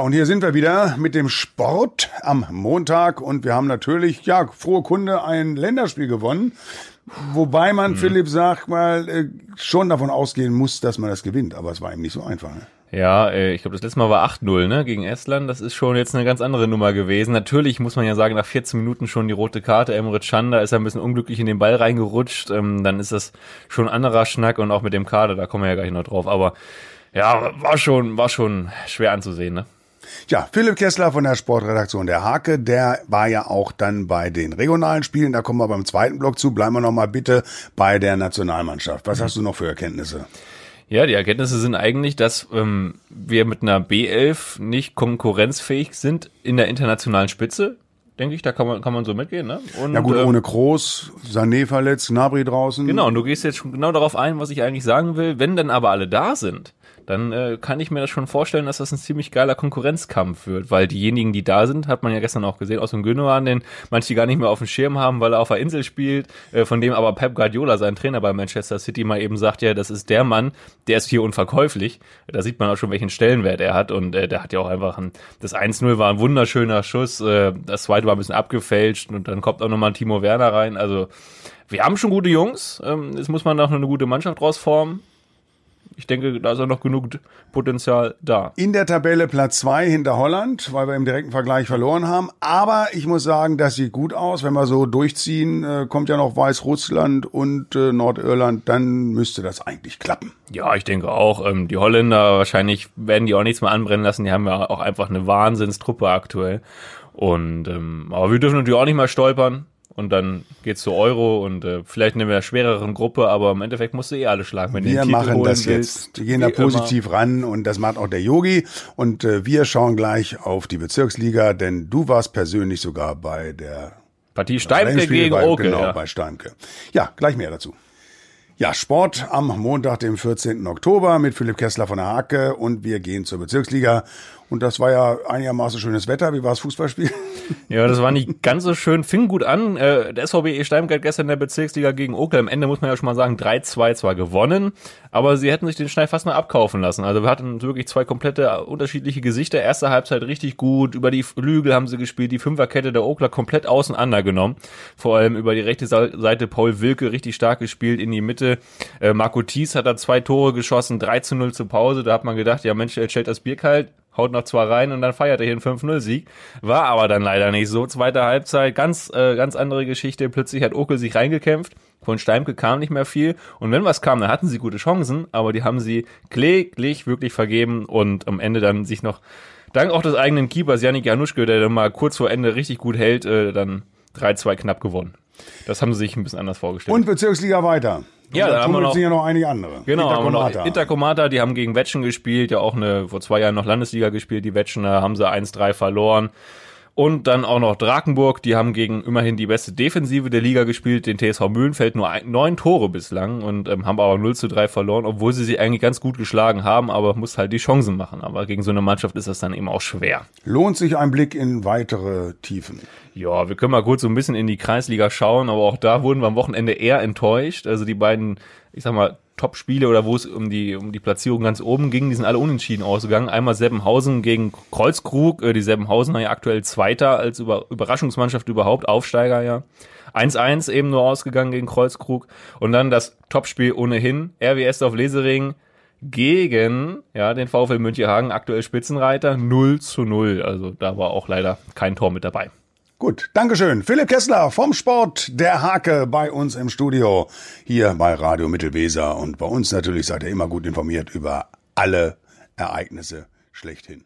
Und hier sind wir wieder mit dem Sport am Montag und wir haben natürlich, ja, frohe Kunde ein Länderspiel gewonnen. Wobei man, mhm. Philipp, sagt mal, äh, schon davon ausgehen muss, dass man das gewinnt. Aber es war ihm nicht so einfach. Ne? Ja, äh, ich glaube, das letzte Mal war 8-0 ne, gegen Estland. Das ist schon jetzt eine ganz andere Nummer gewesen. Natürlich muss man ja sagen, nach 14 Minuten schon die rote Karte. Emre Can, da ist er ein bisschen unglücklich in den Ball reingerutscht. Ähm, dann ist das schon ein anderer Schnack und auch mit dem Kader, da kommen wir ja gleich noch drauf. Aber ja, war schon, war schon schwer anzusehen, ne? Ja, Philipp Kessler von der Sportredaktion der Hake, der war ja auch dann bei den regionalen Spielen. Da kommen wir beim zweiten Block zu. Bleiben wir noch mal bitte bei der Nationalmannschaft. Was mhm. hast du noch für Erkenntnisse? Ja, die Erkenntnisse sind eigentlich, dass ähm, wir mit einer B11 nicht konkurrenzfähig sind in der internationalen Spitze. Denke ich, da kann man, kann man so mitgehen, ne? Und, ja gut, ähm, ohne Groß, Sané verletzt, Nabri draußen. Genau, und du gehst jetzt schon genau darauf ein, was ich eigentlich sagen will. Wenn dann aber alle da sind, dann äh, kann ich mir das schon vorstellen, dass das ein ziemlich geiler Konkurrenzkampf wird, weil diejenigen, die da sind, hat man ja gestern auch gesehen, aus dem Gündogan, den manche gar nicht mehr auf dem Schirm haben, weil er auf der Insel spielt, äh, von dem aber Pep Guardiola, sein Trainer bei Manchester City, mal eben sagt, ja, das ist der Mann, der ist hier unverkäuflich. Da sieht man auch schon, welchen Stellenwert er hat und äh, der hat ja auch einfach ein, das 1-0 war ein wunderschöner Schuss, äh, das zweite war ein bisschen abgefälscht und dann kommt auch nochmal ein Timo Werner rein, also wir haben schon gute Jungs, ähm, jetzt muss man noch eine gute Mannschaft rausformen ich denke, da ist auch noch genug Potenzial da. In der Tabelle Platz zwei hinter Holland, weil wir im direkten Vergleich verloren haben. Aber ich muss sagen, das sieht gut aus. Wenn wir so durchziehen, äh, kommt ja noch Weißrussland und äh, Nordirland, dann müsste das eigentlich klappen. Ja, ich denke auch. Ähm, die Holländer, wahrscheinlich werden die auch nichts mehr anbrennen lassen. Die haben ja auch einfach eine Wahnsinnstruppe aktuell. Und ähm, aber wir dürfen natürlich auch nicht mal stolpern und dann geht's zu Euro und äh, vielleicht in einer schwereren Gruppe, aber im Endeffekt musst du eh alle schlagen. Wenn wir machen das willst, jetzt. Wir gehen da positiv immer. ran und das macht auch der Yogi. Und äh, wir schauen gleich auf die Bezirksliga, denn du warst persönlich sogar bei der Partie Steimke gegen bei, Oke. Genau, ja. bei Steimke. Ja, gleich mehr dazu. Ja, Sport am Montag, dem 14. Oktober mit Philipp Kessler von der Hake und wir gehen zur Bezirksliga und das war ja einigermaßen schönes Wetter. Wie war das Fußballspiel? Ja, das war nicht ganz so schön. Fing gut an. Äh, der SVB Steingart gestern in der Bezirksliga gegen Okel. Am Ende muss man ja schon mal sagen, 3-2 zwar gewonnen, aber sie hätten sich den Schnei fast mal abkaufen lassen. Also wir hatten wirklich zwei komplette unterschiedliche Gesichter. Erste Halbzeit richtig gut. Über die Flügel haben sie gespielt. Die Fünferkette der Okler komplett auseinander genommen. Vor allem über die rechte Seite Paul Wilke richtig stark gespielt. In die Mitte äh, Marco Thies hat da zwei Tore geschossen. 3 zu 0 zur Pause. Da hat man gedacht, ja Mensch, er stellt das Bier kalt haut noch zwei rein und dann feiert er hier einen 5-0-Sieg. War aber dann leider nicht so. Zweite Halbzeit, ganz, äh, ganz andere Geschichte. Plötzlich hat Okel sich reingekämpft. Von Steimke kam nicht mehr viel. Und wenn was kam, dann hatten sie gute Chancen, aber die haben sie kläglich wirklich vergeben und am Ende dann sich noch, dank auch des eigenen Keepers Janik Januschke, der dann mal kurz vor Ende richtig gut hält, äh, dann 3-2 knapp gewonnen. Das haben sie sich ein bisschen anders vorgestellt. Und Bezirksliga weiter. Ja, da haben wir noch, sind ja noch einige andere. Genau, haben wir noch Intercomata, die haben gegen Wetschen gespielt, ja auch eine, vor zwei Jahren noch Landesliga gespielt, die Wetschener haben sie 1-3 verloren. Und dann auch noch Drakenburg, die haben gegen immerhin die beste Defensive der Liga gespielt, den TSV Mühlenfeld nur ein, neun Tore bislang und ähm, haben aber 0 zu 3 verloren, obwohl sie sie eigentlich ganz gut geschlagen haben, aber muss halt die Chancen machen. Aber gegen so eine Mannschaft ist das dann eben auch schwer. Lohnt sich ein Blick in weitere Tiefen? Ja, wir können mal kurz so ein bisschen in die Kreisliga schauen, aber auch da wurden wir am Wochenende eher enttäuscht. Also die beiden, ich sag mal, Top-Spiele oder wo es um die, um die Platzierung ganz oben ging, die sind alle unentschieden ausgegangen. Einmal Seppenhausen gegen Kreuzkrug, äh, die Seppenhausener ja aktuell Zweiter als Über Überraschungsmannschaft überhaupt, Aufsteiger ja. 1-1 eben nur ausgegangen gegen Kreuzkrug. Und dann das Topspiel ohnehin, RWS auf Lesering gegen ja, den VfL Münchehagen, aktuell Spitzenreiter, 0 zu 0. Also da war auch leider kein Tor mit dabei. Gut, Dankeschön. Philipp Kessler vom Sport der Hake bei uns im Studio hier bei Radio Mittelweser und bei uns natürlich seid ihr immer gut informiert über alle Ereignisse schlechthin.